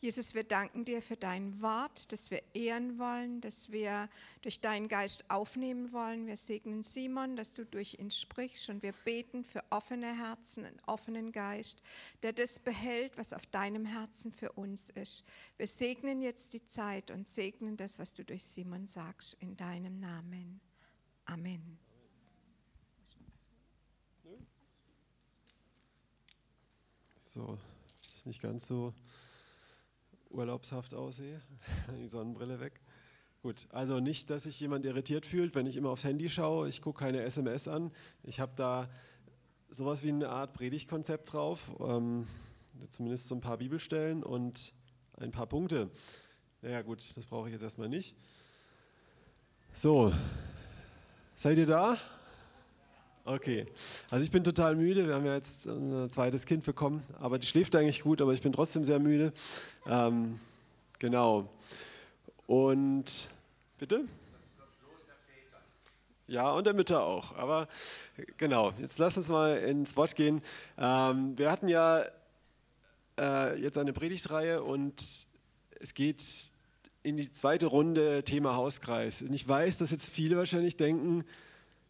Jesus, wir danken dir für dein Wort, das wir ehren wollen, das wir durch deinen Geist aufnehmen wollen. Wir segnen Simon, dass du durch ihn sprichst und wir beten für offene Herzen, einen offenen Geist, der das behält, was auf deinem Herzen für uns ist. Wir segnen jetzt die Zeit und segnen das, was du durch Simon sagst, in deinem Namen. Amen. So, ist nicht ganz so urlaubshaft aussehe. Die Sonnenbrille weg. Gut, also nicht, dass sich jemand irritiert fühlt, wenn ich immer aufs Handy schaue. Ich gucke keine SMS an. Ich habe da sowas wie eine Art Predigtkonzept drauf, ähm, zumindest so ein paar Bibelstellen und ein paar Punkte. Naja gut, das brauche ich jetzt erstmal nicht. So, seid ihr da? Okay, also ich bin total müde. Wir haben ja jetzt ein zweites Kind bekommen, aber die schläft eigentlich gut, aber ich bin trotzdem sehr müde. Ähm, genau. Und bitte? Ja, und der Mütter auch. Aber genau, jetzt lass uns mal ins Wort gehen. Ähm, wir hatten ja äh, jetzt eine Predigtreihe und es geht in die zweite Runde Thema Hauskreis. Und ich weiß, dass jetzt viele wahrscheinlich denken,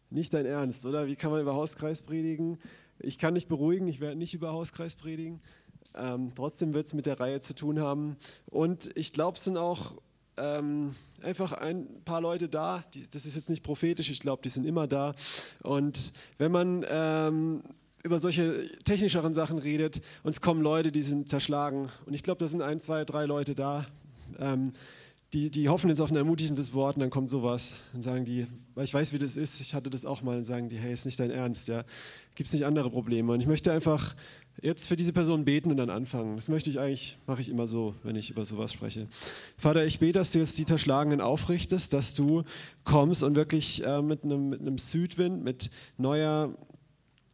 nicht dein Ernst, oder? Wie kann man über Hauskreis predigen? Ich kann dich beruhigen, ich werde nicht über Hauskreis predigen. Ähm, trotzdem wird es mit der Reihe zu tun haben. Und ich glaube, es sind auch ähm, einfach ein paar Leute da. Die, das ist jetzt nicht prophetisch, ich glaube, die sind immer da. Und wenn man ähm, über solche technischeren Sachen redet und es kommen Leute, die sind zerschlagen. Und ich glaube, da sind ein, zwei, drei Leute da. Die, die hoffen jetzt auf ein ermutigendes Wort und dann kommt sowas. Dann sagen die, weil ich weiß, wie das ist, ich hatte das auch mal, und sagen die, hey, ist nicht dein Ernst, ja, gibt es nicht andere Probleme. Und ich möchte einfach jetzt für diese Person beten und dann anfangen. Das möchte ich eigentlich, mache ich immer so, wenn ich über sowas spreche. Vater, ich bete, dass du jetzt die Zerschlagenen aufrichtest, dass du kommst und wirklich äh, mit einem Südwind, mit neuer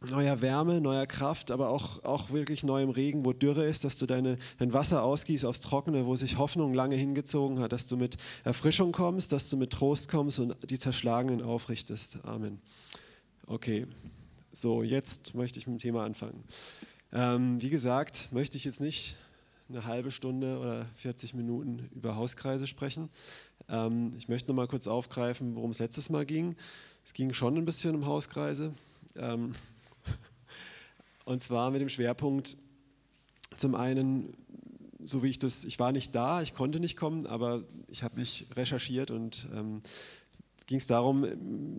neuer Wärme, neuer Kraft, aber auch, auch wirklich neuem Regen, wo Dürre ist, dass du deine, dein Wasser ausgießt aufs Trockene, wo sich Hoffnung lange hingezogen hat, dass du mit Erfrischung kommst, dass du mit Trost kommst und die Zerschlagenen aufrichtest. Amen. Okay, so jetzt möchte ich mit dem Thema anfangen. Ähm, wie gesagt, möchte ich jetzt nicht eine halbe Stunde oder 40 Minuten über Hauskreise sprechen. Ähm, ich möchte noch mal kurz aufgreifen, worum es letztes Mal ging. Es ging schon ein bisschen um Hauskreise. Ähm, und zwar mit dem Schwerpunkt zum einen, so wie ich das, ich war nicht da, ich konnte nicht kommen, aber ich habe mich recherchiert und ähm, ging es darum,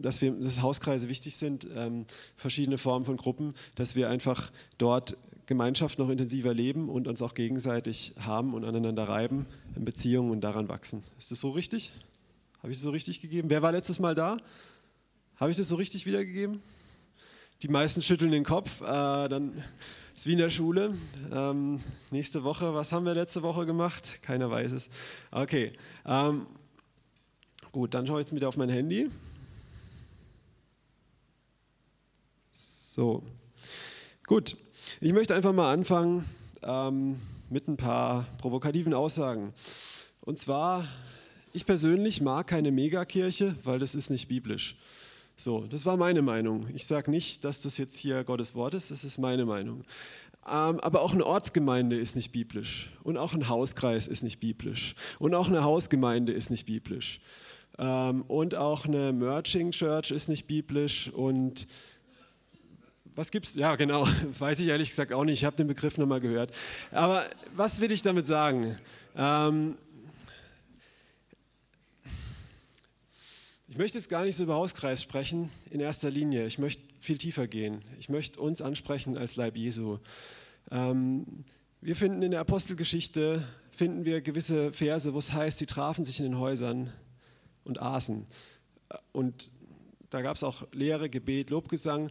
dass wir, dass Hauskreise wichtig sind, ähm, verschiedene Formen von Gruppen, dass wir einfach dort Gemeinschaft noch intensiver leben und uns auch gegenseitig haben und aneinander reiben in Beziehungen und daran wachsen. Ist das so richtig? Habe ich das so richtig gegeben? Wer war letztes Mal da? Habe ich das so richtig wiedergegeben? Die meisten schütteln den Kopf. Äh, dann ist wie in der Schule. Ähm, nächste Woche, was haben wir letzte Woche gemacht? Keiner weiß es. Okay. Ähm, gut, dann schaue ich jetzt wieder auf mein Handy. So. Gut. Ich möchte einfach mal anfangen ähm, mit ein paar provokativen Aussagen. Und zwar, ich persönlich mag keine Megakirche, weil das ist nicht biblisch. So, das war meine Meinung. Ich sage nicht, dass das jetzt hier Gottes Wort ist, das ist meine Meinung. Ähm, aber auch eine Ortsgemeinde ist nicht biblisch. Und auch ein Hauskreis ist nicht biblisch. Und auch eine Hausgemeinde ist nicht biblisch. Ähm, und auch eine Merging Church ist nicht biblisch. Und was gibt's? Ja, genau. Weiß ich ehrlich gesagt auch nicht. Ich habe den Begriff nochmal gehört. Aber was will ich damit sagen? Ähm, Ich möchte jetzt gar nicht so über Hauskreis sprechen in erster Linie. Ich möchte viel tiefer gehen. Ich möchte uns ansprechen als Leib Jesu. Ähm, wir finden in der Apostelgeschichte finden wir gewisse Verse, wo es heißt, sie trafen sich in den Häusern und aßen. Und da gab es auch Lehre, Gebet, Lobgesang.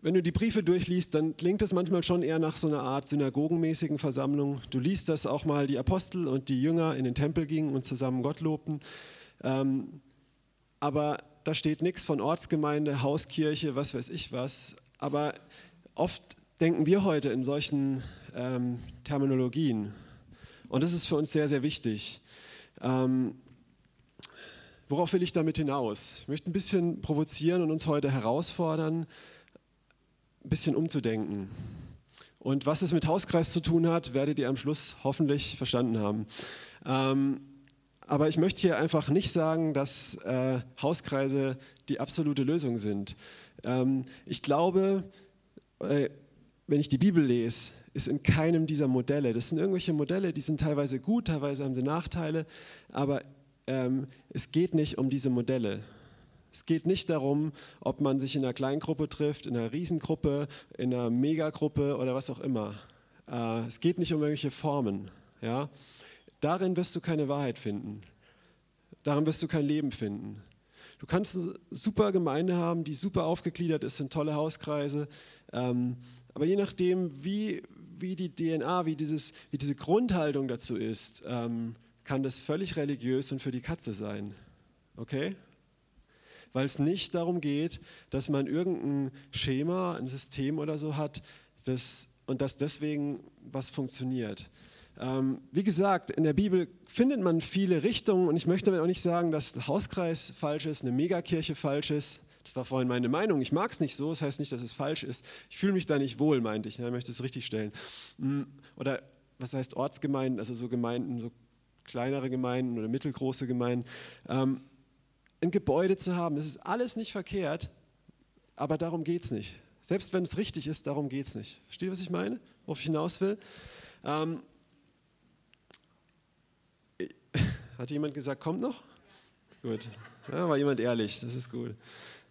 Wenn du die Briefe durchliest, dann klingt das manchmal schon eher nach so einer Art synagogenmäßigen Versammlung. Du liest, dass auch mal die Apostel und die Jünger in den Tempel gingen und zusammen Gott lobten. Ähm, aber da steht nichts von Ortsgemeinde, Hauskirche, was weiß ich was. Aber oft denken wir heute in solchen ähm, Terminologien. Und das ist für uns sehr, sehr wichtig. Ähm, worauf will ich damit hinaus? Ich möchte ein bisschen provozieren und uns heute herausfordern, ein bisschen umzudenken. Und was es mit Hauskreis zu tun hat, werdet ihr am Schluss hoffentlich verstanden haben. Ähm, aber ich möchte hier einfach nicht sagen, dass äh, Hauskreise die absolute Lösung sind. Ähm, ich glaube, äh, wenn ich die Bibel lese, ist in keinem dieser Modelle, das sind irgendwelche Modelle, die sind teilweise gut, teilweise haben sie Nachteile, aber ähm, es geht nicht um diese Modelle. Es geht nicht darum, ob man sich in einer Kleingruppe trifft, in einer Riesengruppe, in einer Megagruppe oder was auch immer. Äh, es geht nicht um irgendwelche Formen. Ja? Darin wirst du keine Wahrheit finden. Darin wirst du kein Leben finden. Du kannst eine super Gemeinde haben, die super aufgegliedert ist, sind tolle Hauskreise. Ähm, aber je nachdem, wie, wie die DNA, wie, dieses, wie diese Grundhaltung dazu ist, ähm, kann das völlig religiös und für die Katze sein. Okay? weil es nicht darum geht, dass man irgendein Schema, ein System oder so hat das, und dass deswegen was funktioniert. Ähm, wie gesagt, in der Bibel findet man viele Richtungen und ich möchte damit auch nicht sagen, dass ein Hauskreis falsch ist, eine Megakirche falsch ist. Das war vorhin meine Meinung. Ich mag es nicht so, das heißt nicht, dass es falsch ist. Ich fühle mich da nicht wohl, meinte ich. Ich möchte es richtig stellen. Mm, oder was heißt Ortsgemeinden, also so Gemeinden, so kleinere Gemeinden oder mittelgroße Gemeinden. Ähm, ein Gebäude zu haben. Das ist alles nicht verkehrt, aber darum geht es nicht. Selbst wenn es richtig ist, darum geht es nicht. Versteht, was ich meine? Worauf ich hinaus will? Ähm, hat jemand gesagt, kommt noch? Gut. Ja, war jemand ehrlich, das ist gut.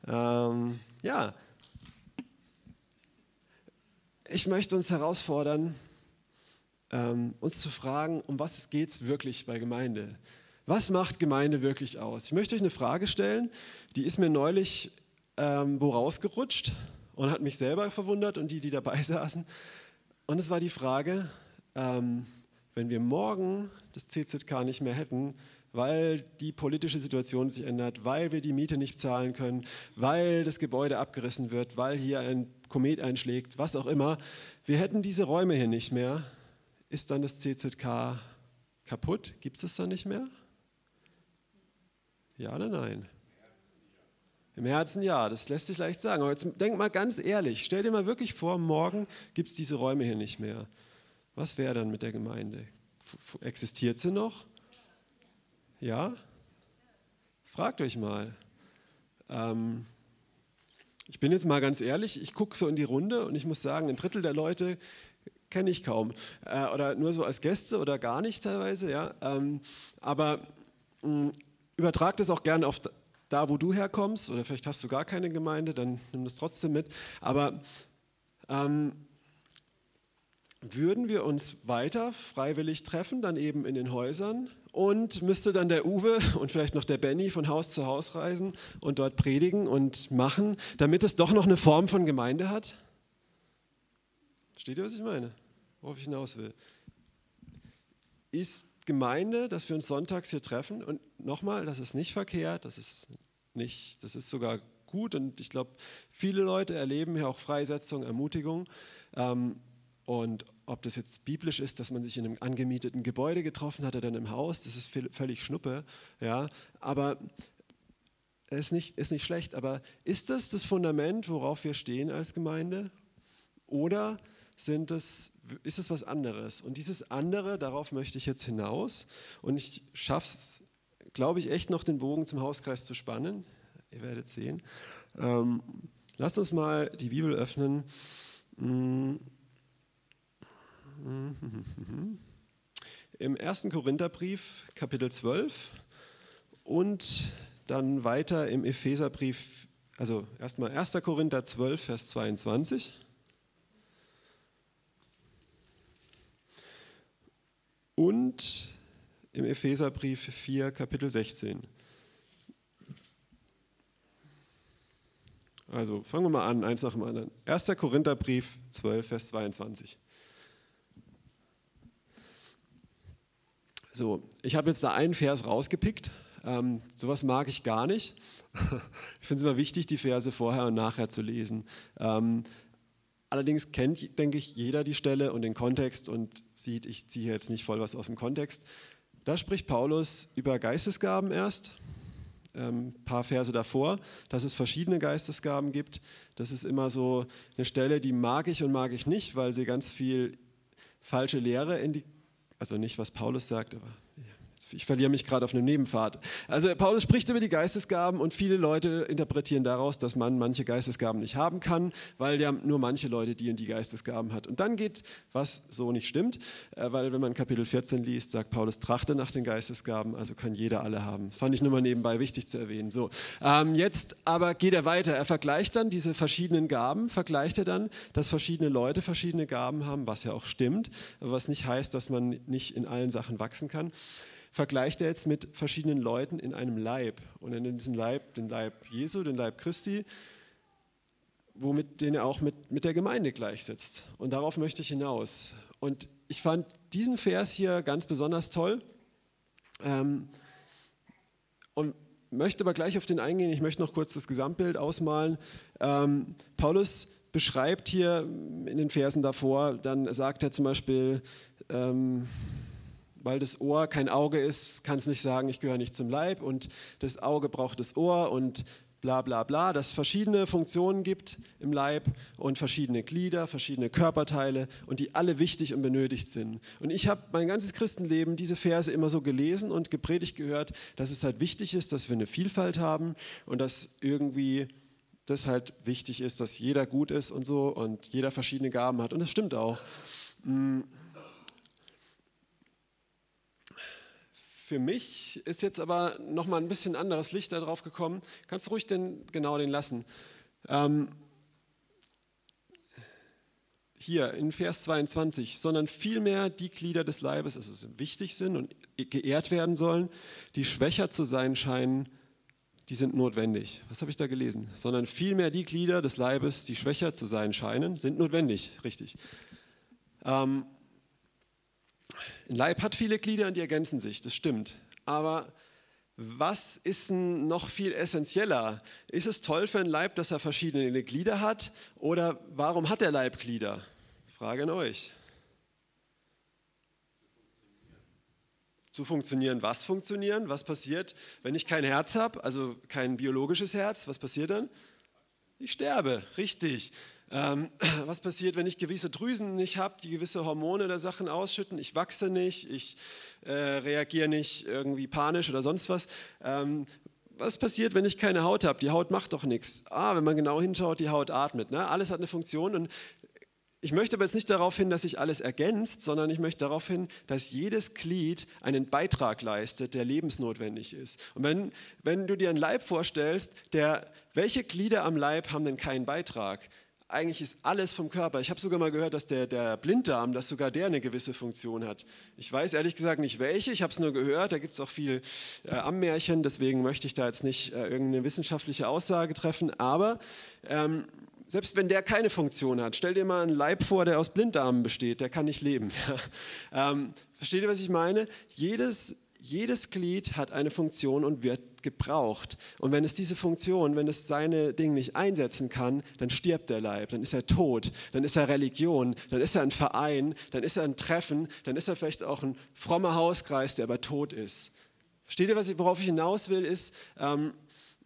Ähm, ja. Ich möchte uns herausfordern, ähm, uns zu fragen, um was geht es wirklich bei Gemeinde? Was macht Gemeinde wirklich aus? Ich möchte euch eine Frage stellen, die ist mir neulich ähm, wo rausgerutscht und hat mich selber verwundert und die, die dabei saßen. Und es war die Frage, ähm, wenn wir morgen das CZK nicht mehr hätten, weil die politische Situation sich ändert, weil wir die Miete nicht zahlen können, weil das Gebäude abgerissen wird, weil hier ein Komet einschlägt, was auch immer, wir hätten diese Räume hier nicht mehr, ist dann das CZK kaputt? Gibt es das dann nicht mehr? Ja oder nein? Im Herzen ja, das lässt sich leicht sagen. Aber jetzt denk mal ganz ehrlich, stell dir mal wirklich vor, morgen gibt es diese Räume hier nicht mehr. Was wäre dann mit der Gemeinde? Existiert sie noch? Ja? Fragt euch mal. Ähm, ich bin jetzt mal ganz ehrlich, ich gucke so in die Runde und ich muss sagen, ein Drittel der Leute kenne ich kaum. Äh, oder nur so als Gäste oder gar nicht teilweise. Ja? Ähm, aber mh, übertrag das auch gerne auf da, wo du herkommst, oder vielleicht hast du gar keine Gemeinde, dann nimm das trotzdem mit. Aber ähm, würden wir uns weiter freiwillig treffen, dann eben in den Häusern und müsste dann der Uwe und vielleicht noch der Benny von Haus zu Haus reisen und dort predigen und machen, damit es doch noch eine Form von Gemeinde hat? Versteht ihr, was ich meine? Worauf ich hinaus will? Ist Gemeinde, dass wir uns sonntags hier treffen. Und nochmal, das ist nicht verkehrt, das ist, nicht, das ist sogar gut. Und ich glaube, viele Leute erleben hier auch Freisetzung, Ermutigung. Ähm, und ob das jetzt biblisch ist, dass man sich in einem angemieteten Gebäude getroffen hat oder dann im Haus, das ist völlig Schnuppe. Ja? Aber es ist nicht, ist nicht schlecht. Aber ist das das Fundament, worauf wir stehen als Gemeinde? Oder sind es, ist es was anderes. Und dieses andere, darauf möchte ich jetzt hinaus. Und ich schaffe es, glaube ich, echt noch den Bogen zum Hauskreis zu spannen. Ihr werdet sehen. Ähm, lasst uns mal die Bibel öffnen. Im 1. Korintherbrief, Kapitel 12 und dann weiter im Epheserbrief, also erstmal 1. Korinther 12, Vers 22. und im Epheserbrief 4, Kapitel 16. Also fangen wir mal an, eins nach dem anderen. 1. Korintherbrief 12, Vers 22. So, ich habe jetzt da einen Vers rausgepickt. Ähm, sowas mag ich gar nicht. Ich finde es immer wichtig, die Verse vorher und nachher zu lesen. Ähm, Allerdings kennt, denke ich, jeder die Stelle und den Kontext und sieht, ich ziehe jetzt nicht voll was aus dem Kontext. Da spricht Paulus über Geistesgaben erst ähm, paar Verse davor, dass es verschiedene Geistesgaben gibt. Das ist immer so eine Stelle, die mag ich und mag ich nicht, weil sie ganz viel falsche Lehre in die, also nicht was Paulus sagt, aber ich verliere mich gerade auf einem Nebenpfad. Also Paulus spricht über die Geistesgaben und viele Leute interpretieren daraus, dass man manche Geistesgaben nicht haben kann, weil ja nur manche Leute die und die Geistesgaben hat. Und dann geht, was so nicht stimmt, äh, weil wenn man Kapitel 14 liest, sagt Paulus, trachte nach den Geistesgaben, also kann jeder alle haben. Fand ich nur mal nebenbei wichtig zu erwähnen. So, ähm, jetzt aber geht er weiter. Er vergleicht dann diese verschiedenen Gaben, vergleicht er dann, dass verschiedene Leute verschiedene Gaben haben, was ja auch stimmt, was nicht heißt, dass man nicht in allen Sachen wachsen kann vergleicht er jetzt mit verschiedenen Leuten in einem Leib. Und in diesem Leib, den Leib Jesu, den Leib Christi, womit den er auch mit, mit der Gemeinde gleichsetzt. Und darauf möchte ich hinaus. Und ich fand diesen Vers hier ganz besonders toll. Ähm, und möchte aber gleich auf den eingehen. Ich möchte noch kurz das Gesamtbild ausmalen. Ähm, Paulus beschreibt hier in den Versen davor, dann sagt er zum Beispiel, ähm, weil das Ohr kein Auge ist, kann es nicht sagen, ich gehöre nicht zum Leib und das Auge braucht das Ohr und bla bla bla, dass es verschiedene Funktionen gibt im Leib und verschiedene Glieder, verschiedene Körperteile und die alle wichtig und benötigt sind. Und ich habe mein ganzes Christenleben diese Verse immer so gelesen und gepredigt gehört, dass es halt wichtig ist, dass wir eine Vielfalt haben und dass irgendwie das halt wichtig ist, dass jeder gut ist und so und jeder verschiedene Gaben hat. Und das stimmt auch. Mhm. Für mich ist jetzt aber nochmal ein bisschen anderes Licht darauf gekommen. Kannst du ruhig den, genau den lassen. Ähm, hier in Vers 22, sondern vielmehr die Glieder des Leibes, also wichtig sind und geehrt werden sollen, die schwächer zu sein scheinen, die sind notwendig. Was habe ich da gelesen? Sondern vielmehr die Glieder des Leibes, die schwächer zu sein scheinen, sind notwendig, richtig. Ähm, ein Leib hat viele Glieder und die ergänzen sich, das stimmt. Aber was ist noch viel essentieller? Ist es toll für einen Leib, dass er verschiedene Glieder hat? Oder warum hat der Leib Glieder? Frage an euch. Zu funktionieren, was funktionieren? Was passiert, wenn ich kein Herz habe, also kein biologisches Herz? Was passiert dann? Ich sterbe, richtig. Ähm, was passiert, wenn ich gewisse Drüsen nicht habe, die gewisse Hormone oder Sachen ausschütten? Ich wachse nicht, ich äh, reagiere nicht irgendwie panisch oder sonst was. Ähm, was passiert, wenn ich keine Haut habe? Die Haut macht doch nichts. Ah, wenn man genau hinschaut, die Haut atmet. Ne? Alles hat eine Funktion und ich möchte aber jetzt nicht darauf hin, dass sich alles ergänzt, sondern ich möchte darauf hin, dass jedes Glied einen Beitrag leistet, der lebensnotwendig ist. Und wenn, wenn du dir einen Leib vorstellst, der, welche Glieder am Leib haben denn keinen Beitrag? Eigentlich ist alles vom Körper. Ich habe sogar mal gehört, dass der, der Blinddarm, dass sogar der eine gewisse Funktion hat. Ich weiß ehrlich gesagt nicht welche, ich habe es nur gehört, da gibt es auch viel äh, Ammärchen, deswegen möchte ich da jetzt nicht äh, irgendeine wissenschaftliche Aussage treffen, aber ähm, selbst wenn der keine Funktion hat, stell dir mal einen Leib vor, der aus Blinddarmen besteht, der kann nicht leben. ähm, versteht ihr, was ich meine? Jedes jedes Glied hat eine Funktion und wird gebraucht. Und wenn es diese Funktion, wenn es seine Dinge nicht einsetzen kann, dann stirbt der Leib, dann ist er tot, dann ist er Religion, dann ist er ein Verein, dann ist er ein Treffen, dann ist er vielleicht auch ein frommer Hauskreis, der aber tot ist. Versteht ihr, worauf ich hinaus will, ist, ähm,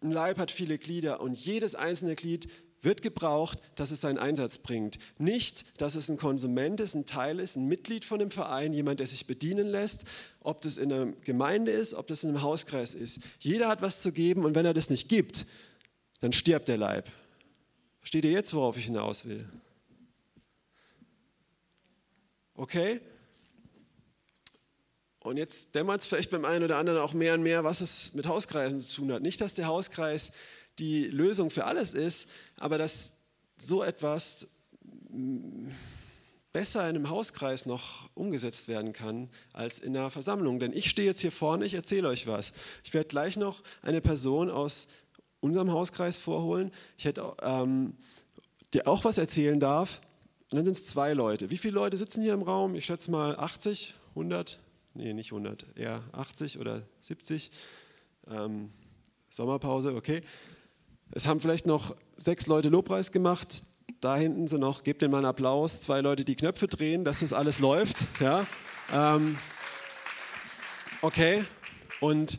ein Leib hat viele Glieder und jedes einzelne Glied wird gebraucht, dass es seinen Einsatz bringt. Nicht, dass es ein Konsument ist, ein Teil ist, ein Mitglied von dem Verein, jemand, der sich bedienen lässt, ob das in einer Gemeinde ist, ob das in einem Hauskreis ist. Jeder hat was zu geben und wenn er das nicht gibt, dann stirbt der Leib. Versteht ihr jetzt, worauf ich hinaus will? Okay? Und jetzt dämmert es vielleicht beim einen oder anderen auch mehr und mehr, was es mit Hauskreisen zu tun hat. Nicht, dass der Hauskreis die Lösung für alles ist, aber dass so etwas besser in einem Hauskreis noch umgesetzt werden kann als in einer Versammlung. Denn ich stehe jetzt hier vorne, ich erzähle euch was. Ich werde gleich noch eine Person aus unserem Hauskreis vorholen, ich hätte, ähm, der auch was erzählen darf. Und dann sind es zwei Leute. Wie viele Leute sitzen hier im Raum? Ich schätze mal 80, 100, nee, nicht 100, eher 80 oder 70. Ähm, Sommerpause, okay. Es haben vielleicht noch sechs Leute Lobpreis gemacht. Da hinten sind noch, gebt denen mal einen Applaus, zwei Leute, die Knöpfe drehen, dass das alles läuft. Ja? Ähm, okay, und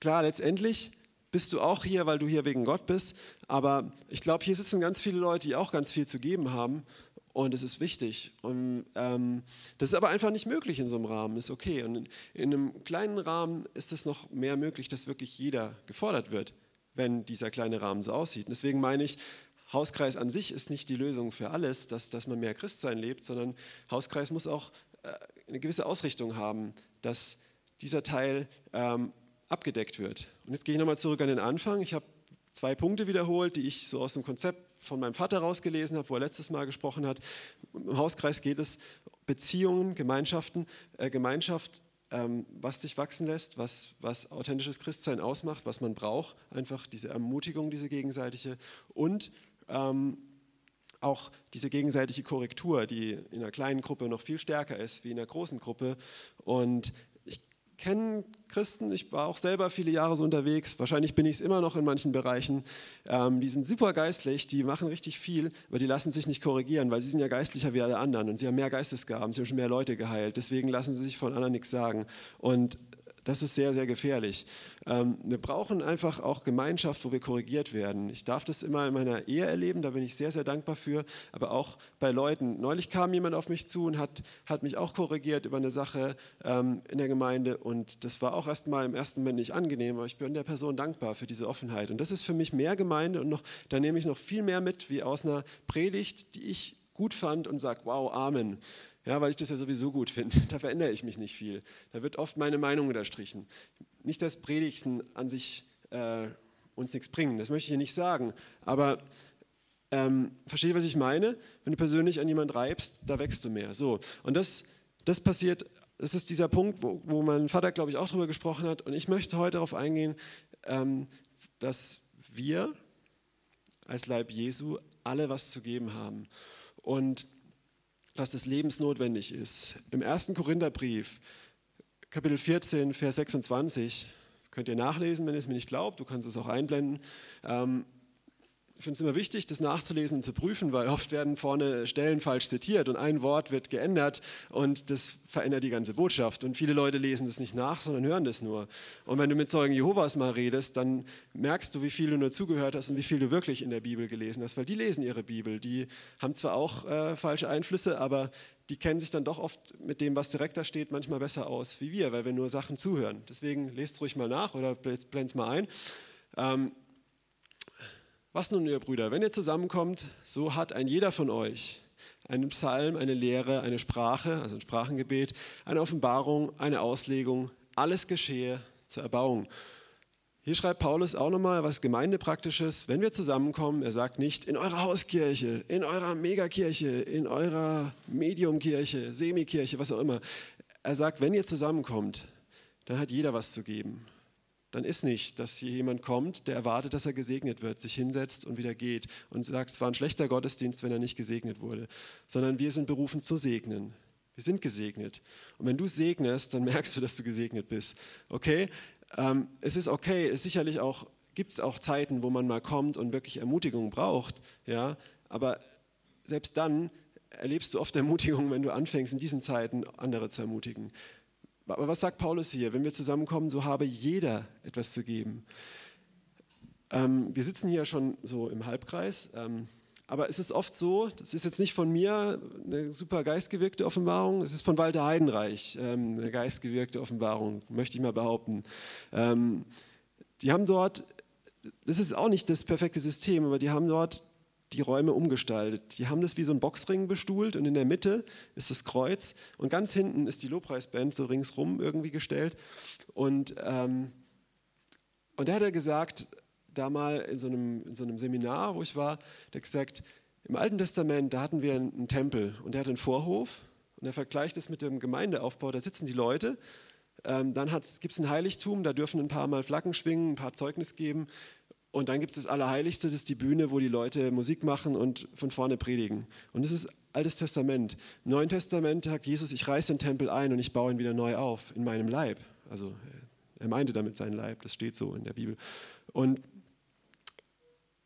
klar, letztendlich bist du auch hier, weil du hier wegen Gott bist. Aber ich glaube, hier sitzen ganz viele Leute, die auch ganz viel zu geben haben. Und es ist wichtig. Und ähm, das ist aber einfach nicht möglich in so einem Rahmen, ist okay. Und in, in einem kleinen Rahmen ist es noch mehr möglich, dass wirklich jeder gefordert wird, wenn dieser kleine Rahmen so aussieht. Deswegen meine ich, Hauskreis an sich ist nicht die Lösung für alles, dass, dass man mehr Christsein lebt, sondern Hauskreis muss auch äh, eine gewisse Ausrichtung haben, dass dieser Teil ähm, abgedeckt wird. Und jetzt gehe ich nochmal zurück an den Anfang. Ich habe zwei Punkte wiederholt, die ich so aus dem Konzept von meinem Vater rausgelesen habe, wo er letztes Mal gesprochen hat. Im Hauskreis geht es Beziehungen, Gemeinschaften, äh, Gemeinschaft, was dich wachsen lässt, was, was authentisches Christsein ausmacht, was man braucht, einfach diese Ermutigung, diese gegenseitige und ähm, auch diese gegenseitige Korrektur, die in einer kleinen Gruppe noch viel stärker ist wie in einer großen Gruppe. Und kenne Christen, ich war auch selber viele Jahre so unterwegs, wahrscheinlich bin ich es immer noch in manchen Bereichen, ähm, die sind super geistlich, die machen richtig viel, aber die lassen sich nicht korrigieren, weil sie sind ja geistlicher wie alle anderen und sie haben mehr Geistesgaben, sie haben schon mehr Leute geheilt, deswegen lassen sie sich von anderen nichts sagen. Und das ist sehr, sehr gefährlich. Ähm, wir brauchen einfach auch Gemeinschaft, wo wir korrigiert werden. Ich darf das immer in meiner Ehe erleben, da bin ich sehr, sehr dankbar für, aber auch bei Leuten. Neulich kam jemand auf mich zu und hat, hat mich auch korrigiert über eine Sache ähm, in der Gemeinde und das war auch erstmal im ersten Moment nicht angenehm, aber ich bin der Person dankbar für diese Offenheit. Und das ist für mich mehr Gemeinde und noch, da nehme ich noch viel mehr mit, wie aus einer Predigt, die ich gut fand und sage, wow, Amen. Ja, weil ich das ja sowieso gut finde. Da verändere ich mich nicht viel. Da wird oft meine Meinung unterstrichen. Nicht, dass Predigten an sich äh, uns nichts bringen, das möchte ich hier nicht sagen. Aber ähm, versteht, was ich meine? Wenn du persönlich an jemanden reibst, da wächst du mehr. So. Und das, das passiert, das ist dieser Punkt, wo, wo mein Vater, glaube ich, auch darüber gesprochen hat. Und ich möchte heute darauf eingehen, ähm, dass wir als Leib Jesu alle was zu geben haben. Und dass das lebensnotwendig ist. Im ersten Korintherbrief, Kapitel 14, Vers 26, das könnt ihr nachlesen, wenn ihr es mir nicht glaubt, du kannst es auch einblenden. Ähm, ich finde es immer wichtig, das nachzulesen und zu prüfen, weil oft werden vorne Stellen falsch zitiert und ein Wort wird geändert und das verändert die ganze Botschaft. Und viele Leute lesen das nicht nach, sondern hören das nur. Und wenn du mit Zeugen Jehovas mal redest, dann merkst du, wie viel du nur zugehört hast und wie viel du wirklich in der Bibel gelesen hast, weil die lesen ihre Bibel. Die haben zwar auch äh, falsche Einflüsse, aber die kennen sich dann doch oft mit dem, was direkt da steht, manchmal besser aus wie wir, weil wir nur Sachen zuhören. Deswegen lest es ruhig mal nach oder blend es mal ein. Ähm, was nun, ihr Brüder, wenn ihr zusammenkommt, so hat ein jeder von euch einen Psalm, eine Lehre, eine Sprache, also ein Sprachengebet, eine Offenbarung, eine Auslegung, alles geschehe zur Erbauung. Hier schreibt Paulus auch nochmal was Gemeindepraktisches. Wenn wir zusammenkommen, er sagt nicht in eurer Hauskirche, in eurer Megakirche, in eurer Mediumkirche, Semikirche, was auch immer. Er sagt, wenn ihr zusammenkommt, dann hat jeder was zu geben dann ist nicht, dass hier jemand kommt, der erwartet, dass er gesegnet wird, sich hinsetzt und wieder geht und sagt, es war ein schlechter Gottesdienst, wenn er nicht gesegnet wurde, sondern wir sind berufen zu segnen. Wir sind gesegnet. Und wenn du segnest, dann merkst du, dass du gesegnet bist. Okay? Ähm, es ist okay, es sicherlich auch, gibt es auch Zeiten, wo man mal kommt und wirklich Ermutigung braucht, ja, aber selbst dann erlebst du oft Ermutigung, wenn du anfängst, in diesen Zeiten andere zu ermutigen. Aber was sagt Paulus hier? Wenn wir zusammenkommen, so habe jeder etwas zu geben. Ähm, wir sitzen hier schon so im Halbkreis, ähm, aber es ist oft so, das ist jetzt nicht von mir eine super geistgewirkte Offenbarung, es ist von Walter Heidenreich ähm, eine geistgewirkte Offenbarung, möchte ich mal behaupten. Ähm, die haben dort, das ist auch nicht das perfekte System, aber die haben dort die Räume umgestaltet. Die haben das wie so ein Boxring bestuhlt und in der Mitte ist das Kreuz und ganz hinten ist die Lobpreisband so ringsrum irgendwie gestellt. Und, ähm, und da hat er gesagt, da mal in so, einem, in so einem Seminar, wo ich war, der hat gesagt, im Alten Testament, da hatten wir einen, einen Tempel und der hat einen Vorhof und er vergleicht es mit dem Gemeindeaufbau, da sitzen die Leute ähm, dann gibt es ein Heiligtum, da dürfen ein paar Mal Flaggen schwingen, ein paar Zeugnis geben. Und dann gibt es das Allerheiligste, das ist die Bühne, wo die Leute Musik machen und von vorne predigen. Und das ist Altes Testament. Neuen Testament sagt Jesus, ich reiße den Tempel ein und ich baue ihn wieder neu auf in meinem Leib. Also er meinte damit seinen Leib, das steht so in der Bibel. Und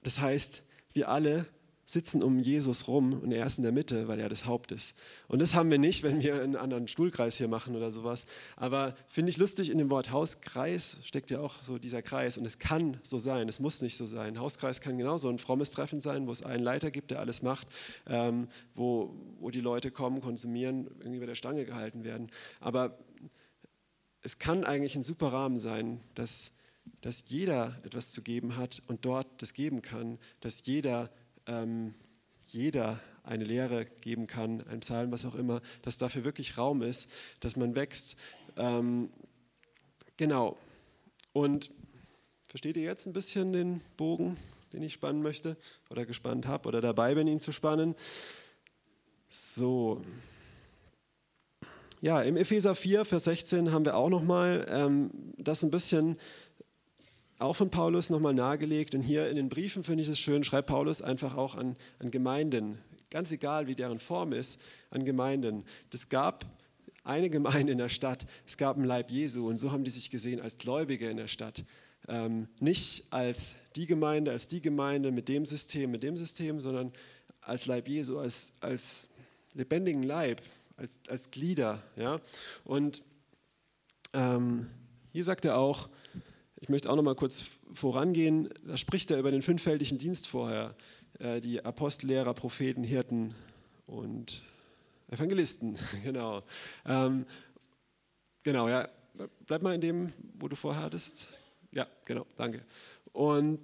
das heißt, wir alle sitzen um Jesus rum und er ist in der Mitte, weil er das Haupt ist. Und das haben wir nicht, wenn wir einen anderen Stuhlkreis hier machen oder sowas. Aber finde ich lustig, in dem Wort Hauskreis steckt ja auch so dieser Kreis. Und es kann so sein, es muss nicht so sein. Hauskreis kann genauso ein frommes Treffen sein, wo es einen Leiter gibt, der alles macht, ähm, wo, wo die Leute kommen, konsumieren, irgendwie bei der Stange gehalten werden. Aber es kann eigentlich ein super Rahmen sein, dass, dass jeder etwas zu geben hat und dort das geben kann, dass jeder ähm, jeder eine Lehre geben kann, ein Psalm, was auch immer, dass dafür wirklich Raum ist, dass man wächst. Ähm, genau. Und versteht ihr jetzt ein bisschen den Bogen, den ich spannen möchte oder gespannt habe oder dabei bin, ihn zu spannen? So. Ja, im Epheser 4, Vers 16 haben wir auch nochmal ähm, das ein bisschen auch von Paulus nochmal nahegelegt. Und hier in den Briefen finde ich es schön, schreibt Paulus einfach auch an, an Gemeinden, ganz egal wie deren Form ist, an Gemeinden. Das gab eine Gemeinde in der Stadt, es gab einen Leib Jesu und so haben die sich gesehen als Gläubige in der Stadt. Ähm, nicht als die Gemeinde, als die Gemeinde mit dem System, mit dem System, sondern als Leib Jesu, als, als lebendigen Leib, als, als Glieder. Ja? Und ähm, hier sagt er auch, ich möchte auch noch mal kurz vorangehen. Da spricht er über den fünffältigen Dienst vorher. Äh, die Apostel, Lehrer, Propheten, Hirten und Evangelisten. genau. Ähm, genau, ja. Bleib mal in dem, wo du vorher hattest. Ja, genau, danke. Und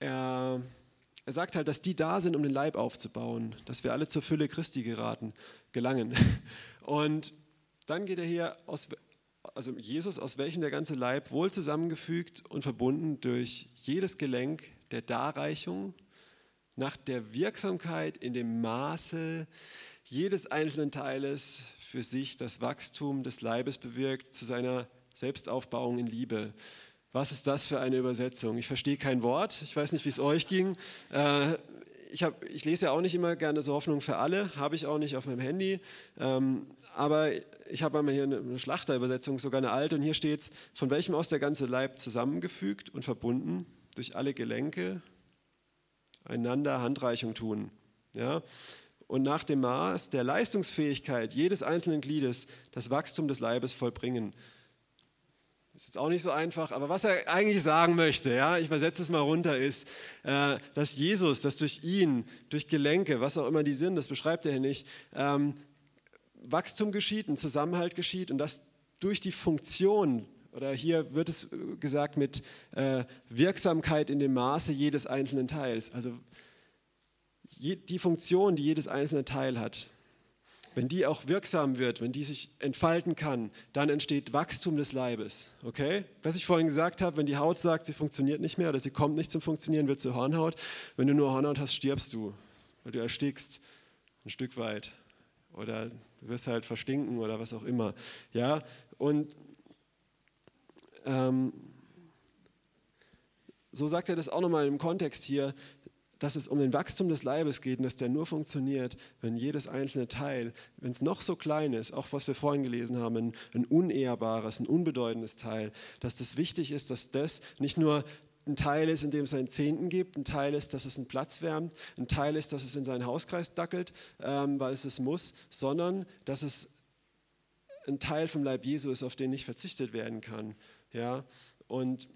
er, er sagt halt, dass die da sind, um den Leib aufzubauen, dass wir alle zur Fülle Christi geraten, gelangen. Und dann geht er hier aus also Jesus, aus welchem der ganze Leib wohl zusammengefügt und verbunden durch jedes Gelenk der Darreichung nach der Wirksamkeit in dem Maße jedes einzelnen Teiles für sich das Wachstum des Leibes bewirkt zu seiner Selbstaufbauung in Liebe. Was ist das für eine Übersetzung? Ich verstehe kein Wort. Ich weiß nicht, wie es euch ging. Ich, hab, ich, lese ja auch nicht immer gerne so Hoffnung für alle, habe ich auch nicht auf meinem Handy. Ähm, aber ich habe einmal hier eine Schlachterübersetzung, sogar eine alte, und hier steht es, von welchem aus der ganze Leib zusammengefügt und verbunden durch alle Gelenke einander Handreichung tun. Ja? Und nach dem Maß der Leistungsfähigkeit jedes einzelnen Gliedes das Wachstum des Leibes vollbringen. Ist jetzt auch nicht so einfach, aber was er eigentlich sagen möchte, ja, ich übersetze es mal runter, ist, äh, dass Jesus, dass durch ihn, durch Gelenke, was auch immer die sind, das beschreibt er hier nicht, ähm, Wachstum geschieht, ein Zusammenhalt geschieht und das durch die Funktion, oder hier wird es gesagt mit äh, Wirksamkeit in dem Maße jedes einzelnen Teils, also je, die Funktion, die jedes einzelne Teil hat, wenn die auch wirksam wird, wenn die sich entfalten kann, dann entsteht Wachstum des Leibes. Okay? Was ich vorhin gesagt habe, wenn die Haut sagt, sie funktioniert nicht mehr oder sie kommt nicht zum Funktionieren, wird sie Hornhaut. Wenn du nur Hornhaut hast, stirbst du, weil du erstickst ein Stück weit oder du wirst halt verstinken oder was auch immer. Ja, und ähm, so sagt er das auch nochmal im Kontext hier, dass es um den Wachstum des Leibes geht und dass der nur funktioniert, wenn jedes einzelne Teil, wenn es noch so klein ist, auch was wir vorhin gelesen haben, ein, ein unehrbares, ein unbedeutendes Teil, dass das wichtig ist, dass das nicht nur ein Teil ist, in dem es einen Zehnten gibt, ein Teil ist, dass es einen Platz wärmt, ein Teil ist, dass es in seinen Hauskreis dackelt, ähm, weil es es muss, sondern dass es ein Teil vom Leib Jesu ist, auf den nicht verzichtet werden kann. Ja? Und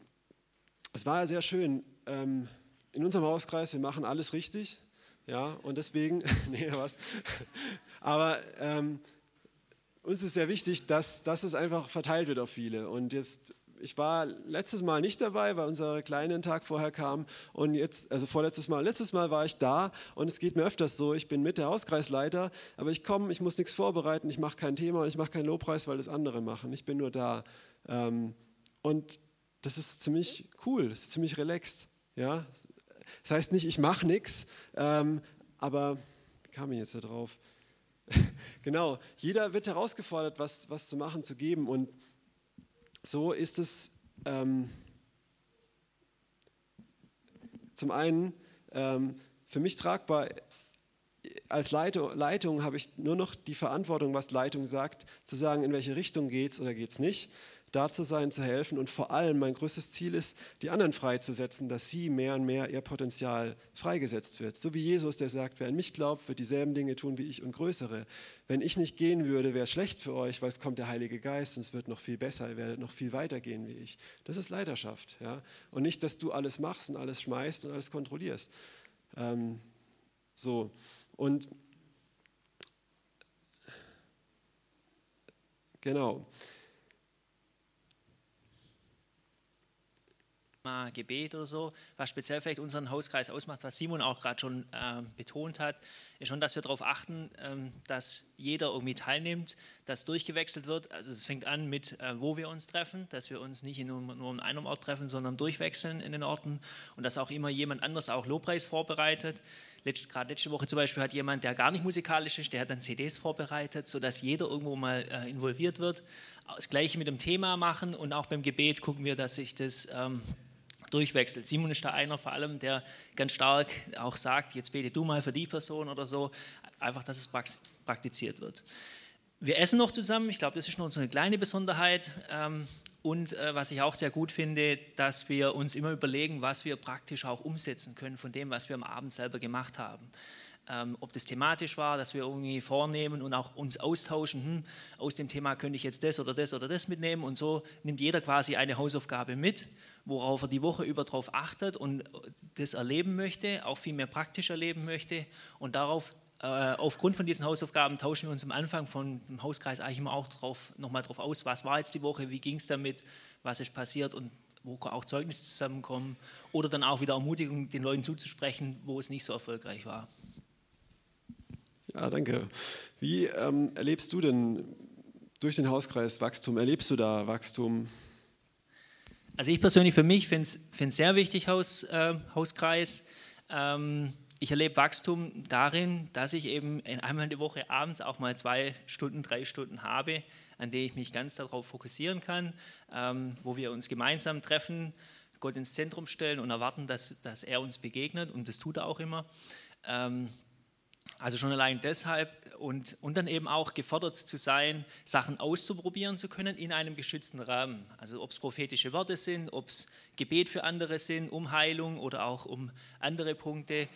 es war sehr schön. Ähm, in unserem Hauskreis, wir machen alles richtig. Ja, und deswegen, nee, was. Aber ähm, uns ist sehr wichtig, dass, dass es einfach verteilt wird auf viele. Und jetzt ich war letztes Mal nicht dabei, weil unser Kleine einen Tag vorher kam und jetzt, also vorletztes Mal, letztes Mal war ich da und es geht mir öfters so, ich bin mit der Hauskreisleiter, aber ich komme, ich muss nichts vorbereiten, ich mache kein Thema und ich mache keinen Lobpreis, weil das andere machen. Ich bin nur da. Ähm, und das ist ziemlich cool, das ist ziemlich relaxed. Ja? Das heißt nicht, ich mache nichts, ähm, aber wie kam ich jetzt da drauf? genau, jeder wird herausgefordert, was, was zu machen, zu geben und so ist es ähm, zum einen ähm, für mich tragbar, als Leitung, Leitung habe ich nur noch die Verantwortung, was Leitung sagt, zu sagen, in welche Richtung geht es oder geht es nicht. Da zu sein, zu helfen und vor allem mein größtes Ziel ist, die anderen freizusetzen, dass sie mehr und mehr ihr Potenzial freigesetzt wird. So wie Jesus, der sagt, wer an mich glaubt, wird dieselben Dinge tun wie ich und größere. Wenn ich nicht gehen würde, wäre es schlecht für euch, weil es kommt der Heilige Geist und es wird noch viel besser, ihr werdet noch viel weiter gehen wie ich. Das ist Leidenschaft. Ja? Und nicht, dass du alles machst und alles schmeißt und alles kontrollierst. Ähm, so. Und genau. Gebet oder so, was speziell vielleicht unseren Hauskreis ausmacht, was Simon auch gerade schon äh, betont hat, ist schon, dass wir darauf achten, ähm, dass jeder irgendwie teilnimmt, dass durchgewechselt wird. Also es fängt an mit, äh, wo wir uns treffen, dass wir uns nicht nur, nur an einem Ort treffen, sondern durchwechseln in den Orten und dass auch immer jemand anders auch Lobpreis vorbereitet. Letzt, gerade letzte Woche zum Beispiel hat jemand, der gar nicht musikalisch ist, der hat dann CDs vorbereitet, sodass jeder irgendwo mal äh, involviert wird. Das gleiche mit dem Thema machen und auch beim Gebet gucken wir, dass sich das ähm, durchwechselt. Simon ist da einer vor allem, der ganz stark auch sagt, jetzt bete du mal für die Person oder so, einfach, dass es praktiziert wird. Wir essen noch zusammen, ich glaube, das ist noch so eine kleine Besonderheit. Ähm, und äh, was ich auch sehr gut finde, dass wir uns immer überlegen, was wir praktisch auch umsetzen können von dem, was wir am Abend selber gemacht haben. Ähm, ob das thematisch war, dass wir irgendwie vornehmen und auch uns austauschen, hm, aus dem Thema könnte ich jetzt das oder das oder das mitnehmen und so nimmt jeder quasi eine Hausaufgabe mit worauf er die Woche über darauf achtet und das erleben möchte, auch viel mehr praktisch erleben möchte. Und darauf, äh, aufgrund von diesen Hausaufgaben tauschen wir uns am Anfang von dem Hauskreis eigentlich immer auch drauf, nochmal drauf aus, was war jetzt die Woche, wie ging es damit, was ist passiert und wo auch Zeugnisse zusammenkommen oder dann auch wieder Ermutigung den Leuten zuzusprechen, wo es nicht so erfolgreich war. Ja, danke. Wie ähm, erlebst du denn durch den Hauskreis Wachstum? Erlebst du da Wachstum? Also ich persönlich für mich finde es sehr wichtig, Haus, äh, Hauskreis. Ähm, ich erlebe Wachstum darin, dass ich eben einmal in der Woche abends auch mal zwei Stunden, drei Stunden habe, an denen ich mich ganz darauf fokussieren kann, ähm, wo wir uns gemeinsam treffen, Gott ins Zentrum stellen und erwarten, dass, dass er uns begegnet und das tut er auch immer. Ähm, also schon allein deshalb und, und dann eben auch gefordert zu sein, Sachen auszuprobieren zu können in einem geschützten Rahmen. Also ob es prophetische Worte sind, ob es Gebet für andere sind, um Heilung oder auch um andere Punkte,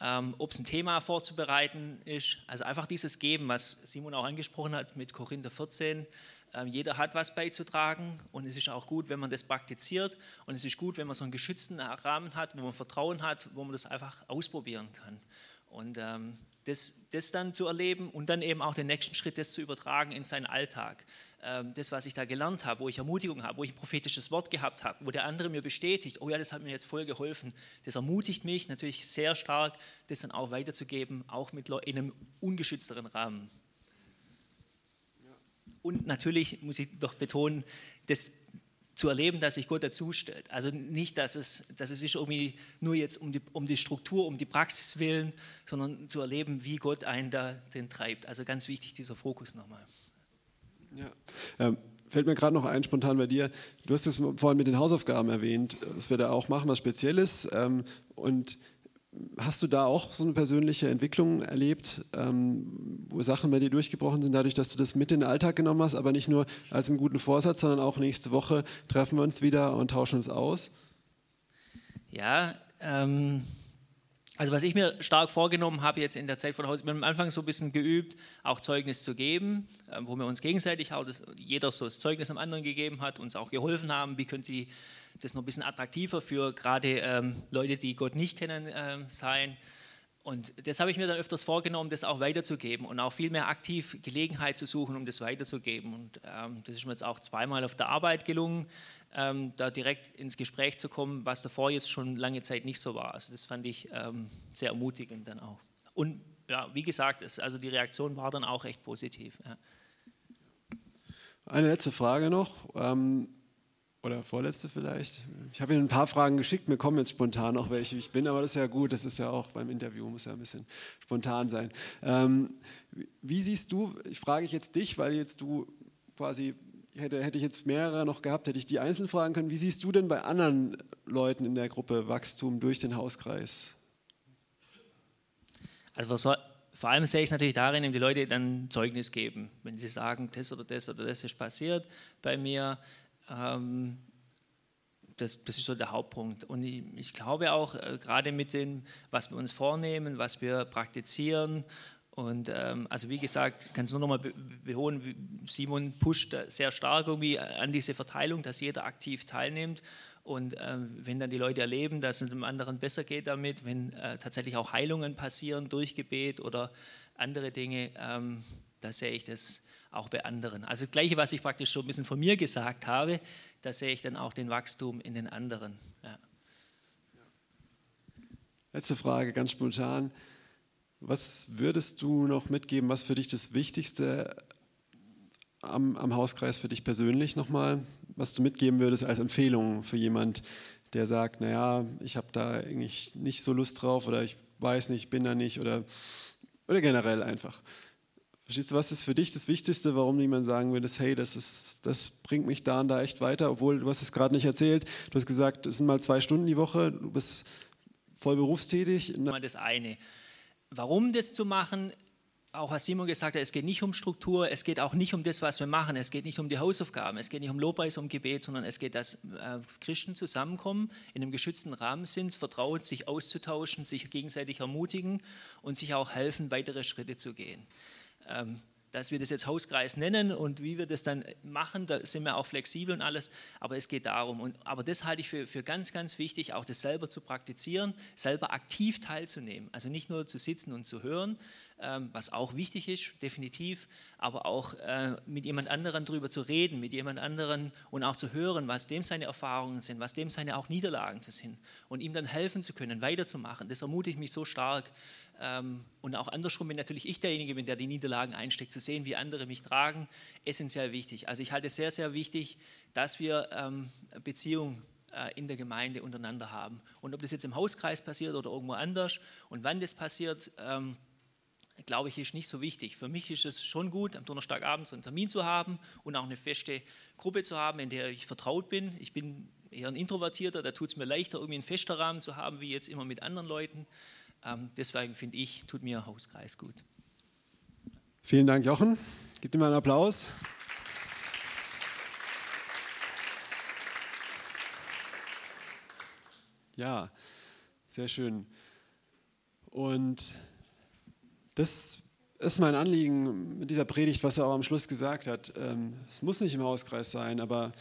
ähm, ob es ein Thema vorzubereiten ist. Also einfach dieses Geben, was Simon auch angesprochen hat mit Korinther 14. Ähm, jeder hat was beizutragen und es ist auch gut, wenn man das praktiziert und es ist gut, wenn man so einen geschützten Rahmen hat, wo man Vertrauen hat, wo man das einfach ausprobieren kann. Und ähm, das, das dann zu erleben und dann eben auch den nächsten Schritt, das zu übertragen in seinen Alltag. Ähm, das, was ich da gelernt habe, wo ich Ermutigung habe, wo ich ein prophetisches Wort gehabt habe, wo der andere mir bestätigt, oh ja, das hat mir jetzt voll geholfen. Das ermutigt mich natürlich sehr stark, das dann auch weiterzugeben, auch mit in einem ungeschützteren Rahmen. Und natürlich muss ich doch betonen, das zu erleben, dass sich Gott dazu stellt. Also nicht, dass es, dass es ist irgendwie nur jetzt um die, um die Struktur, um die Praxis willen, sondern zu erleben, wie Gott einen da den treibt. Also ganz wichtig, dieser Fokus nochmal. Ja. Ähm, fällt mir gerade noch ein, spontan bei dir. Du hast es vorhin mit den Hausaufgaben erwähnt, was wir da auch machen, was Spezielles. Ähm, und Hast du da auch so eine persönliche Entwicklung erlebt, ähm, wo Sachen bei dir durchgebrochen sind, dadurch, dass du das mit in den Alltag genommen hast, aber nicht nur als einen guten Vorsatz, sondern auch nächste Woche treffen wir uns wieder und tauschen uns aus? Ja, ähm, also was ich mir stark vorgenommen habe jetzt in der Zeit von Haus, wir haben am Anfang so ein bisschen geübt, auch Zeugnis zu geben, äh, wo wir uns gegenseitig auch das, jeder so das Zeugnis am anderen gegeben hat, uns auch geholfen haben, wie könnte die das noch ein bisschen attraktiver für gerade ähm, Leute, die Gott nicht kennen, ähm, sein. Und das habe ich mir dann öfters vorgenommen, das auch weiterzugeben und auch viel mehr aktiv Gelegenheit zu suchen, um das weiterzugeben. Und ähm, das ist mir jetzt auch zweimal auf der Arbeit gelungen, ähm, da direkt ins Gespräch zu kommen, was davor jetzt schon lange Zeit nicht so war. Also das fand ich ähm, sehr ermutigend dann auch. Und ja, wie gesagt, es, also die Reaktion war dann auch echt positiv. Ja. Eine letzte Frage noch. Ähm, oder vorletzte vielleicht. Ich habe Ihnen ein paar Fragen geschickt, mir kommen jetzt spontan noch welche. Ich bin, aber das ist ja gut, das ist ja auch beim Interview, muss ja ein bisschen spontan sein. Ähm, wie siehst du, ich frage ich jetzt dich, weil jetzt du quasi, hätte, hätte ich jetzt mehrere noch gehabt, hätte ich die einzeln fragen können. Wie siehst du denn bei anderen Leuten in der Gruppe Wachstum durch den Hauskreis? Also vor allem sehe ich natürlich darin, wenn die Leute dann Zeugnis geben, wenn sie sagen, das oder das oder das ist passiert bei mir, Ähm, das, das, ist so der Hauptpunkt. Und ich, ich glaube auch, äh, gerade mit dem, was wir uns vornehmen, was wir praktizieren, und ähm, also wie gesagt, ich kann es nur noch mal betonen, Simon pusht sehr stark irgendwie an diese Verteilung, dass jeder aktiv teilnimmt. Und ähm, wenn dann die Leute erleben, dass es dem anderen besser geht damit, wenn äh, tatsächlich auch Heilungen passieren durch Gebet oder andere Dinge, ähm, da sehe ich das auch bei anderen. Also das Gleiche, was ich praktisch schon ein bisschen von mir gesagt habe, da sehe ich dann auch den Wachstum in den anderen. Ja. Letzte Frage, ganz spontan. Was würdest du noch mitgeben, was für dich das Wichtigste am, am Hauskreis für dich persönlich nochmal, was du mitgeben würdest als Empfehlung für jemand, der sagt, naja, ich habe da eigentlich nicht so Lust drauf oder ich weiß nicht, bin da nicht oder, oder generell einfach. Verstehst du, was ist für dich das Wichtigste, warum jemand sagen würde, hey, das, ist, das bringt mich da und da echt weiter, obwohl du hast es gerade nicht erzählt. Du hast gesagt, es sind mal zwei Stunden die Woche, du bist voll berufstätig. Mal das eine. Warum das zu machen, auch was Simon gesagt hat, es geht nicht um Struktur, es geht auch nicht um das, was wir machen, es geht nicht um die Hausaufgaben, es geht nicht um Lobpreis, um Gebet, sondern es geht, dass äh, Christen zusammenkommen, in einem geschützten Rahmen sind, vertraut, sich auszutauschen, sich gegenseitig ermutigen und sich auch helfen, weitere Schritte zu gehen. Ähm, dass wir das jetzt Hauskreis nennen und wie wir das dann machen, da sind wir auch flexibel und alles, aber es geht darum. Und, aber das halte ich für, für ganz, ganz wichtig, auch das selber zu praktizieren, selber aktiv teilzunehmen. Also nicht nur zu sitzen und zu hören, ähm, was auch wichtig ist, definitiv, aber auch äh, mit jemand anderem darüber zu reden, mit jemand anderem und auch zu hören, was dem seine Erfahrungen sind, was dem seine auch Niederlagen sind und ihm dann helfen zu können, weiterzumachen. Das ermutigt mich so stark. Ähm, und auch andersrum, wenn natürlich ich derjenige bin, der die Niederlagen einsteckt, zu sehen, wie andere mich tragen, essentiell wichtig. Also ich halte es sehr, sehr wichtig, dass wir ähm, Beziehungen äh, in der Gemeinde untereinander haben. Und ob das jetzt im Hauskreis passiert oder irgendwo anders und wann das passiert, glaube ich, ist nicht so wichtig. Für mich ist es schon gut, am Donnerstagabend so einen Termin zu haben und auch eine feste Gruppe zu haben, in der ich vertraut bin. Ich bin eher ein Introvertierter, da tut es mir leichter, irgendwie einen festen Rahmen zu haben, wie jetzt immer mit anderen Leuten. Ähm, deswegen finde ich, tut mir Hauskreis gut. Vielen Dank, Jochen. Gib mal einen Applaus. Ja, sehr schön. Und das ist mein Anliegen mit dieser Predigt, was er auch am Schluss gesagt hat. Ähm, es muss nicht im Hauskreis sein, aber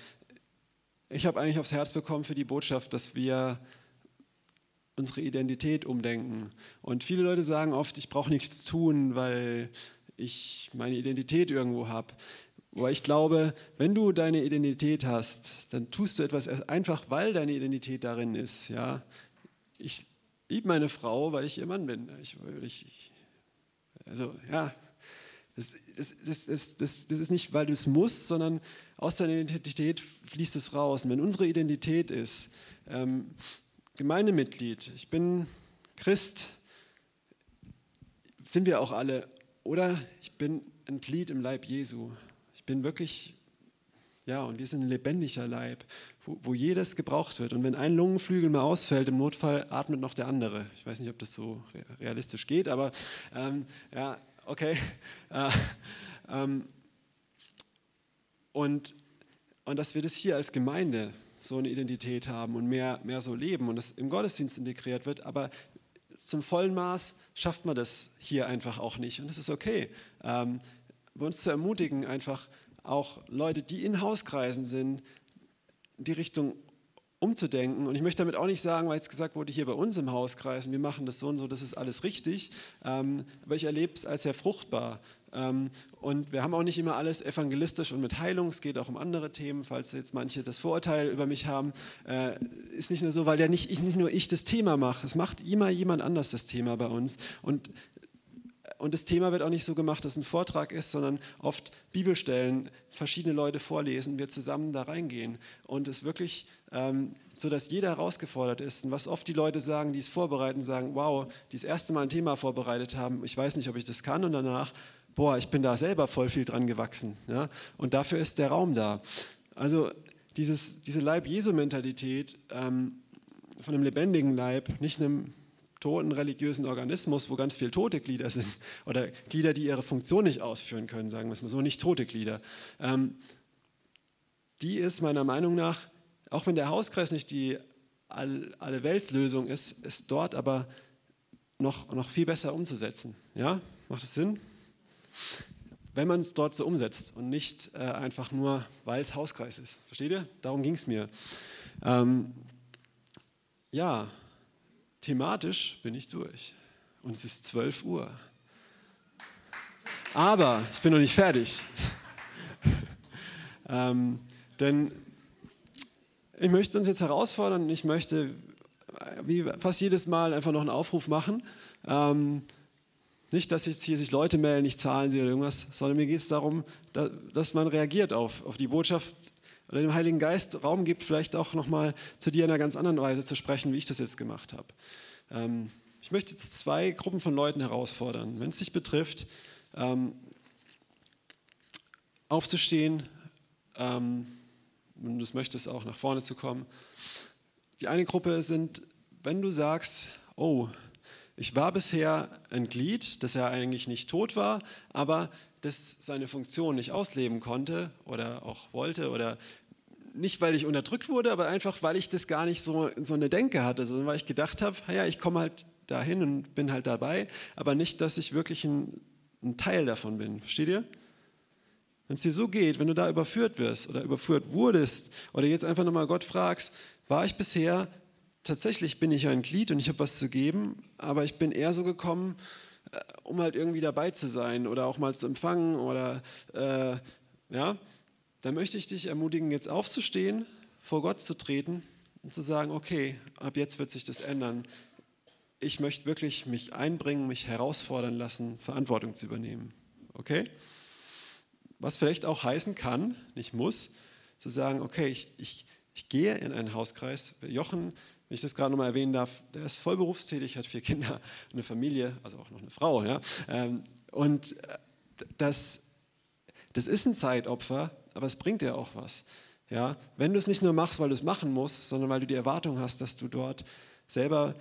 ich habe eigentlich aufs Herz bekommen für die Botschaft, dass wir unsere Identität umdenken. Und viele Leute sagen oft, ich brauche nichts tun, weil ich meine Identität irgendwo habe. Aber ich glaube, wenn du deine Identität hast, dann tust du etwas einfach, weil deine Identität darin ist. Ja? Ich liebe meine Frau, weil ich ihr Mann bin. Ich, ich, also ja, das, das, das, das, ist nicht, weil du es musst, sondern aus deiner Identität fließt es raus. Und wenn unsere Identität ist, ähm, Gemeindemitglied, ich bin Christ, sind wir auch alle, oder ich bin ein Glied im Leib Jesu. Ich bin wirklich, ja, und wir sind ein lebendiger Leib, wo, wo jedes gebraucht wird. Und wenn ein Lungenflügel mal ausfällt, im Notfall atmet noch der andere. Ich weiß nicht, ob das so realistisch geht, aber ähm, ja, okay. Äh, ähm, und, und dass wir das hier als Gemeinde so eine Identität haben und mehr, mehr so leben und das im Gottesdienst integriert wird, aber zum vollen Maß schafft man das hier einfach auch nicht. Und das ist okay. Ähm, uns zu ermutigen, einfach auch Leute, die in Hauskreisen sind, die Richtung umzudenken. Und ich möchte damit auch nicht sagen, weil jetzt gesagt wurde, hier bei uns im Hauskreis, wir machen das so und so, das ist alles richtig. Ähm, aber ich erlebe es als sehr fruchtbar. Ähm, und wir haben auch nicht immer alles evangelistisch und mit Heilung. Es geht auch um andere Themen, falls jetzt manche das Vorurteil über mich haben. Äh, ist nicht nur so, weil ja nicht, ich, nicht nur ich das Thema mache. Es macht immer jemand anders das Thema bei uns. Und und das Thema wird auch nicht so gemacht, dass ein Vortrag ist, sondern oft Bibelstellen, verschiedene Leute vorlesen, wir zusammen da reingehen. Und es wirklich ähm, so, dass jeder herausgefordert ist. Und was oft die Leute sagen, die es vorbereiten, sagen, wow, die das erste Mal ein Thema vorbereitet haben, ich weiß nicht, ob ich das kann. Und danach, boah, ich bin da selber voll viel dran gewachsen. Ja? Und dafür ist der Raum da. Also dieses, diese Leib-Jesu-Mentalität ähm, von einem lebendigen Leib, nicht einem toten religiösen Organismus, wo ganz viele tote Glieder sind oder Glieder, die ihre Funktion nicht ausführen können, sagen wir es mal so, nicht tote Glieder. Ähm, die ist meiner Meinung nach, auch wenn der Hauskreis nicht die alle Weltslösung ist, ist dort aber noch, noch viel besser umzusetzen. Ja, macht es Sinn? Wenn man es dort so umsetzt und nicht äh, einfach nur, weil es Hauskreis ist. Versteht ihr? Darum ging es mir. Ähm, ja, thematisch bin ich durch. Und es ist 12 Uhr. Aber ich bin noch nicht fertig. ähm, denn ich möchte uns jetzt herausfordern ich möchte wie fast jedes Mal einfach noch einen Aufruf machen. Ähm, nicht, dass jetzt hier sich Leute melden, nicht zahlen sie oder irgendwas, sondern mir geht es darum, dass man reagiert auf, auf die Botschaft oder dem Heiligen Geist Raum gibt, vielleicht auch nochmal zu dir in einer ganz anderen Weise zu sprechen, wie ich das jetzt gemacht habe. Ähm, ich möchte jetzt zwei Gruppen von Leuten herausfordern, wenn es dich betrifft, ähm, aufzustehen, ähm, wenn du es möchtest, auch nach vorne zu kommen. Die eine Gruppe sind, wenn du sagst, oh, ich war bisher ein Glied, das ja eigentlich nicht tot war, aber das seine Funktion nicht ausleben konnte oder auch wollte oder nicht, weil ich unterdrückt wurde, aber einfach, weil ich das gar nicht so, so eine Denke hatte, sondern weil ich gedacht habe, ja, ich komme halt dahin und bin halt dabei, aber nicht, dass ich wirklich ein, ein Teil davon bin. Versteht ihr? Wenn es dir so geht, wenn du da überführt wirst oder überführt wurdest oder jetzt einfach nochmal Gott fragst, war ich bisher, tatsächlich bin ich ein Glied und ich habe was zu geben, aber ich bin eher so gekommen, äh, um halt irgendwie dabei zu sein oder auch mal zu empfangen oder äh, ja, dann möchte ich dich ermutigen, jetzt aufzustehen, vor Gott zu treten und zu sagen, okay, ab jetzt wird sich das ändern. Ich möchte wirklich mich einbringen, mich herausfordern lassen, Verantwortung zu übernehmen. Okay? Was vielleicht auch heißen kann, nicht muss, zu sagen, okay, ich, ich, ich gehe in einen Hauskreis. Jochen, wenn ich das gerade nochmal erwähnen darf, der ist voll berufstätig, hat vier Kinder, eine Familie, also auch noch eine Frau. Ja? Ähm, und äh, das, das ist ein Zeitopfer, aber es bringt dir auch was. Ja? Wenn du es nicht nur machst, weil du es machen musst, sondern weil du die Erwartung hast, dass du dort selber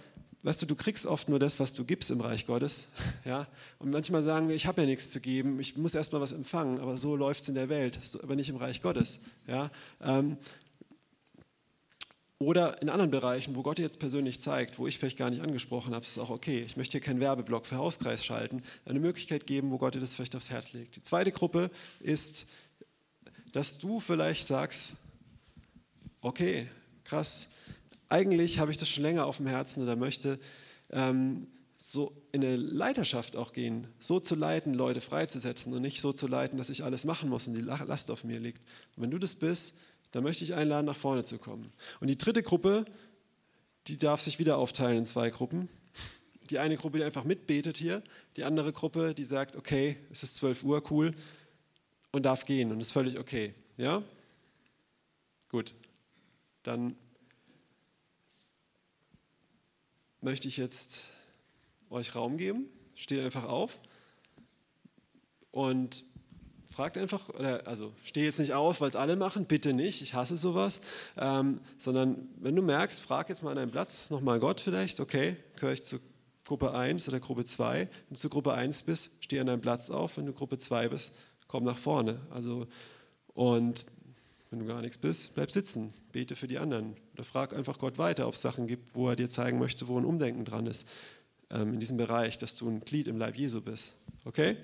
weißt du, du kriegst oft nur das, was du gibst im Reich Gottes. Ja? Und manchmal sagen wir, ich habe ja nichts zu geben, ich muss erst mal was empfangen, aber so läuft es in der Welt, aber nicht im Reich Gottes. Ja? Oder in anderen Bereichen, wo Gott dir jetzt persönlich zeigt, wo ich vielleicht gar nicht angesprochen habe, ist es auch okay. Ich möchte hier keinen Werbeblock für Hauskreis schalten, eine Möglichkeit geben, wo Gott dir das vielleicht aufs Herz legt. Die zweite Gruppe ist, dass du vielleicht sagst, okay, krass, eigentlich habe ich das schon länger auf dem Herzen oder möchte ähm, so in eine Leiterschaft auch gehen, so zu leiten, Leute freizusetzen und nicht so zu leiten, dass ich alles machen muss und die Last auf mir liegt. Und wenn du das bist, dann möchte ich einladen, nach vorne zu kommen. Und die dritte Gruppe, die darf sich wieder aufteilen in zwei Gruppen. Die eine Gruppe, die einfach mitbetet hier, die andere Gruppe, die sagt, okay, es ist 12 Uhr, cool, und darf gehen und ist völlig okay. Ja? Gut. Dann möchte ich jetzt euch Raum geben. Steht einfach auf und fragt einfach, oder, also steh jetzt nicht auf, weil es alle machen, bitte nicht, ich hasse sowas, ähm, sondern wenn du merkst, frag jetzt mal an deinem Platz nochmal Gott vielleicht, okay, gehöre ich zu Gruppe 1 oder Gruppe 2. Wenn du zu Gruppe 1 bist, steh an deinem Platz auf, wenn du Gruppe 2 bist, komm nach vorne. Also, und wenn du gar nichts bist, bleib sitzen, bete für die anderen. Oder frag einfach Gott weiter, ob es Sachen gibt, wo er dir zeigen möchte, wo ein Umdenken dran ist ähm, in diesem Bereich, dass du ein Glied im Leib Jesu bist. Okay?